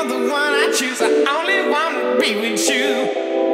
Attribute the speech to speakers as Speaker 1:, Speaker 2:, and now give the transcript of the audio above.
Speaker 1: You're the one I choose. I only wanna be with you.